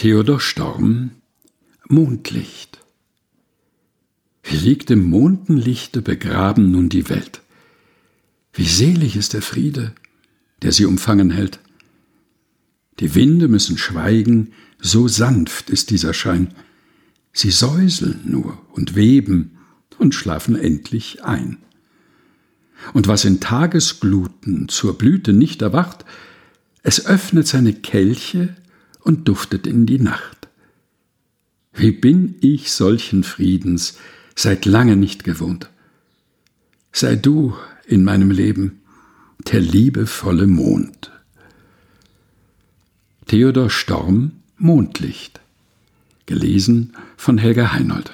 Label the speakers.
Speaker 1: Theodor Storm Mondlicht Wie liegt im Mondenlichte begraben nun die Welt. Wie selig ist der Friede, der sie umfangen hält. Die Winde müssen schweigen, so sanft ist dieser Schein. Sie säuseln nur und weben und schlafen endlich ein. Und was in Tagesgluten zur Blüte nicht erwacht, es öffnet seine Kelche und duftet in die Nacht. Wie bin ich solchen Friedens seit lange nicht gewohnt. Sei du in meinem Leben der liebevolle Mond. Theodor Storm Mondlicht. Gelesen von Helga Heinold.